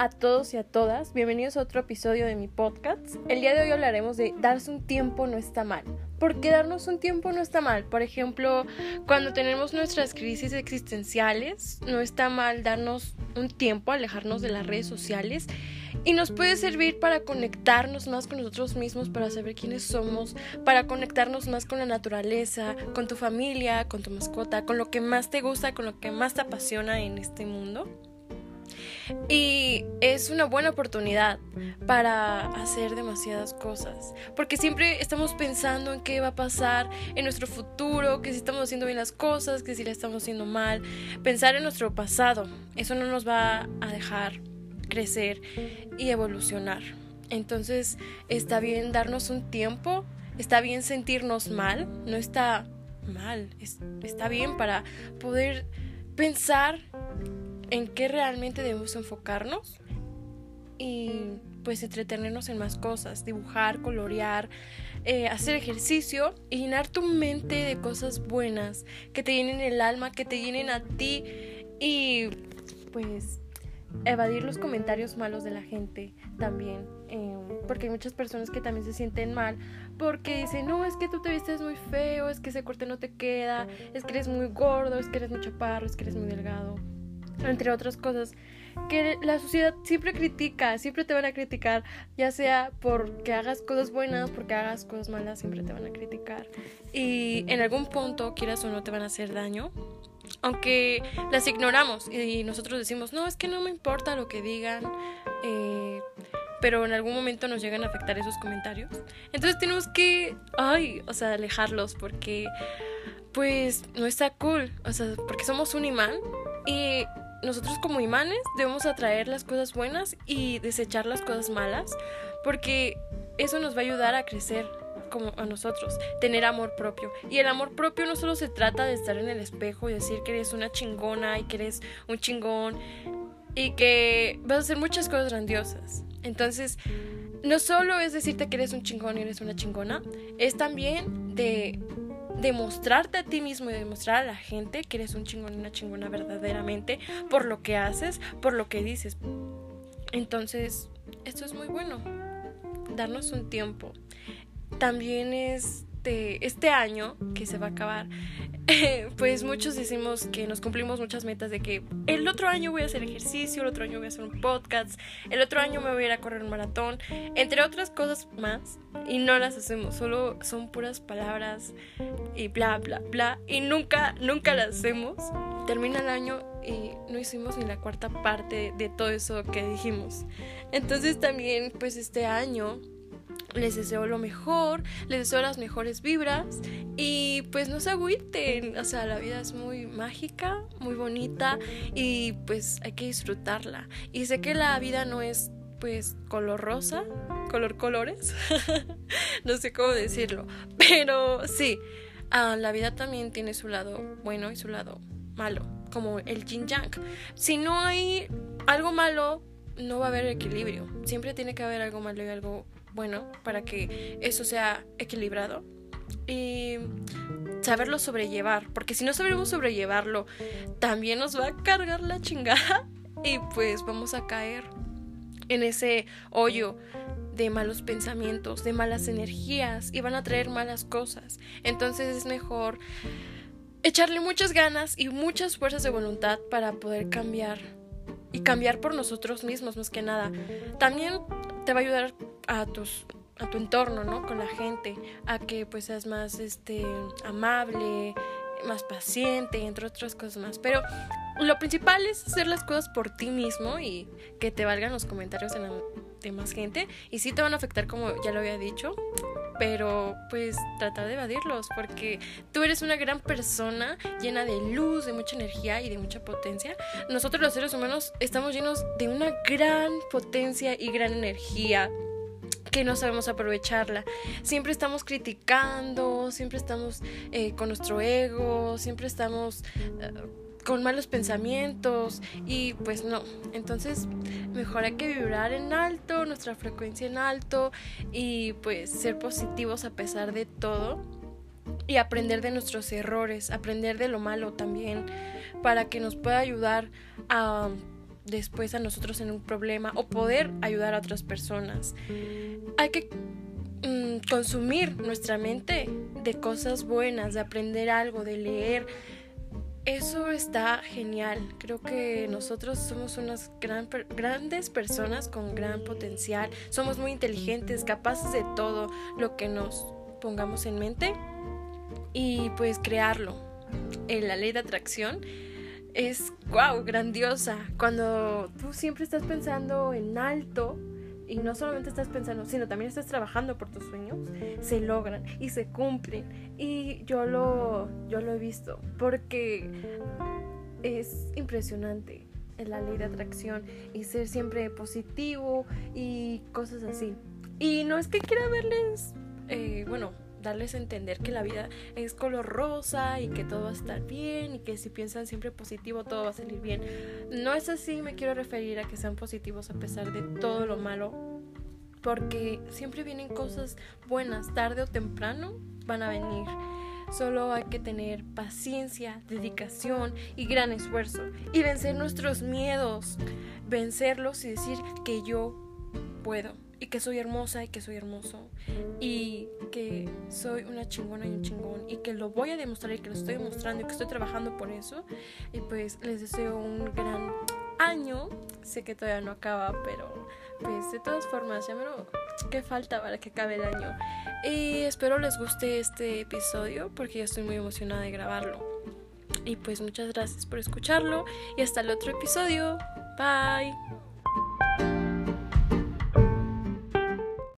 A todos y a todas, bienvenidos a otro episodio de mi podcast. El día de hoy hablaremos de darse un tiempo no está mal. Porque darnos un tiempo no está mal. Por ejemplo, cuando tenemos nuestras crisis existenciales, no está mal darnos un tiempo, alejarnos de las redes sociales. Y nos puede servir para conectarnos más con nosotros mismos, para saber quiénes somos, para conectarnos más con la naturaleza, con tu familia, con tu mascota, con lo que más te gusta, con lo que más te apasiona en este mundo. Y es una buena oportunidad para hacer demasiadas cosas. Porque siempre estamos pensando en qué va a pasar en nuestro futuro, que si estamos haciendo bien las cosas, que si la estamos haciendo mal. Pensar en nuestro pasado, eso no nos va a dejar crecer y evolucionar. Entonces está bien darnos un tiempo, está bien sentirnos mal, no está mal, está bien para poder pensar en qué realmente debemos enfocarnos y pues entretenernos en más cosas, dibujar, colorear, eh, hacer ejercicio y llenar tu mente de cosas buenas que te llenen el alma, que te llenen a ti y pues evadir los comentarios malos de la gente también, em, porque hay muchas personas que también se sienten mal porque dicen, no, es que tú te vistes muy feo, es que ese corte no te queda, es que eres muy gordo, es que eres muy chaparro, es que eres muy delgado entre otras cosas, que la sociedad siempre critica, siempre te van a criticar, ya sea porque hagas cosas buenas, porque hagas cosas malas, siempre te van a criticar. Y en algún punto, quieras o no, te van a hacer daño. Aunque las ignoramos y nosotros decimos, no, es que no me importa lo que digan, eh, pero en algún momento nos llegan a afectar esos comentarios. Entonces tenemos que, ay, o sea, alejarlos porque, pues, no está cool, o sea, porque somos un imán y nosotros como imanes debemos atraer las cosas buenas y desechar las cosas malas, porque eso nos va a ayudar a crecer como a nosotros, tener amor propio. Y el amor propio no solo se trata de estar en el espejo y decir que eres una chingona y que eres un chingón y que vas a hacer muchas cosas grandiosas. Entonces, no solo es decirte que eres un chingón y eres una chingona, es también de demostrarte a ti mismo y demostrar a la gente que eres un chingón una chingona verdaderamente por lo que haces, por lo que dices. Entonces, esto es muy bueno. Darnos un tiempo. También este, este año que se va a acabar, pues muchos decimos que nos cumplimos muchas metas de que el otro año voy a hacer ejercicio, el otro año voy a hacer un podcast, el otro año me voy a ir a correr un maratón, entre otras cosas más, y no las hacemos, solo son puras palabras y bla, bla, bla, y nunca, nunca las hacemos. Termina el año y no hicimos ni la cuarta parte de todo eso que dijimos. Entonces también, pues este año les deseo lo mejor, les deseo las mejores vibras y pues no se agüiten, o sea, la vida es muy mágica, muy bonita y pues hay que disfrutarla. Y sé que la vida no es pues color rosa, color colores, no sé cómo decirlo, pero sí, ah, la vida también tiene su lado bueno y su lado malo, como el yin yang. Si no hay algo malo, no va a haber equilibrio, siempre tiene que haber algo malo y algo bueno para que eso sea equilibrado y saberlo sobrellevar, porque si no sabemos sobrellevarlo, también nos va a cargar la chingada y pues vamos a caer en ese hoyo de malos pensamientos, de malas energías y van a traer malas cosas. Entonces es mejor echarle muchas ganas y muchas fuerzas de voluntad para poder cambiar y cambiar por nosotros mismos más que nada. También te va a ayudar a tus a tu entorno, ¿no? Con la gente, a que pues seas más este amable, más paciente, entre otras cosas más. Pero lo principal es hacer las cosas por ti mismo y que te valgan los comentarios de, la, de más gente. Y sí te van a afectar, como ya lo había dicho, pero pues tratar de evadirlos porque tú eres una gran persona llena de luz, de mucha energía y de mucha potencia. Nosotros los seres humanos estamos llenos de una gran potencia y gran energía que no sabemos aprovecharla. Siempre estamos criticando, siempre estamos eh, con nuestro ego, siempre estamos eh, con malos pensamientos y pues no. Entonces mejor hay que vibrar en alto, nuestra frecuencia en alto y pues ser positivos a pesar de todo y aprender de nuestros errores, aprender de lo malo también para que nos pueda ayudar a después a nosotros en un problema o poder ayudar a otras personas. Hay que mm, consumir nuestra mente de cosas buenas, de aprender algo, de leer. Eso está genial. Creo que nosotros somos unas grandes personas con gran potencial. Somos muy inteligentes, capaces de todo lo que nos pongamos en mente y pues crearlo. En la ley de atracción es, wow, grandiosa. Cuando tú siempre estás pensando en alto y no solamente estás pensando, sino también estás trabajando por tus sueños, se logran y se cumplen. Y yo lo, yo lo he visto porque es impresionante la ley de atracción y ser siempre positivo y cosas así. Y no es que quiera verles, eh, bueno, darles a entender que la vida es color rosa y que todo va a estar bien y que si piensan siempre positivo todo va a salir bien. No es así, me quiero referir a que sean positivos a pesar de todo lo malo, porque siempre vienen cosas buenas, tarde o temprano van a venir. Solo hay que tener paciencia, dedicación y gran esfuerzo y vencer nuestros miedos, vencerlos y decir que yo puedo y que soy hermosa y que soy hermoso y que soy una chingona y un chingón y que lo voy a demostrar y que lo estoy demostrando y que estoy trabajando por eso. Y pues les deseo un gran año. Sé que todavía no acaba pero pues de todas formas ya me lo que falta para que acabe el año. Y espero les guste este episodio porque ya estoy muy emocionada de grabarlo. Y pues muchas gracias por escucharlo y hasta el otro episodio. Bye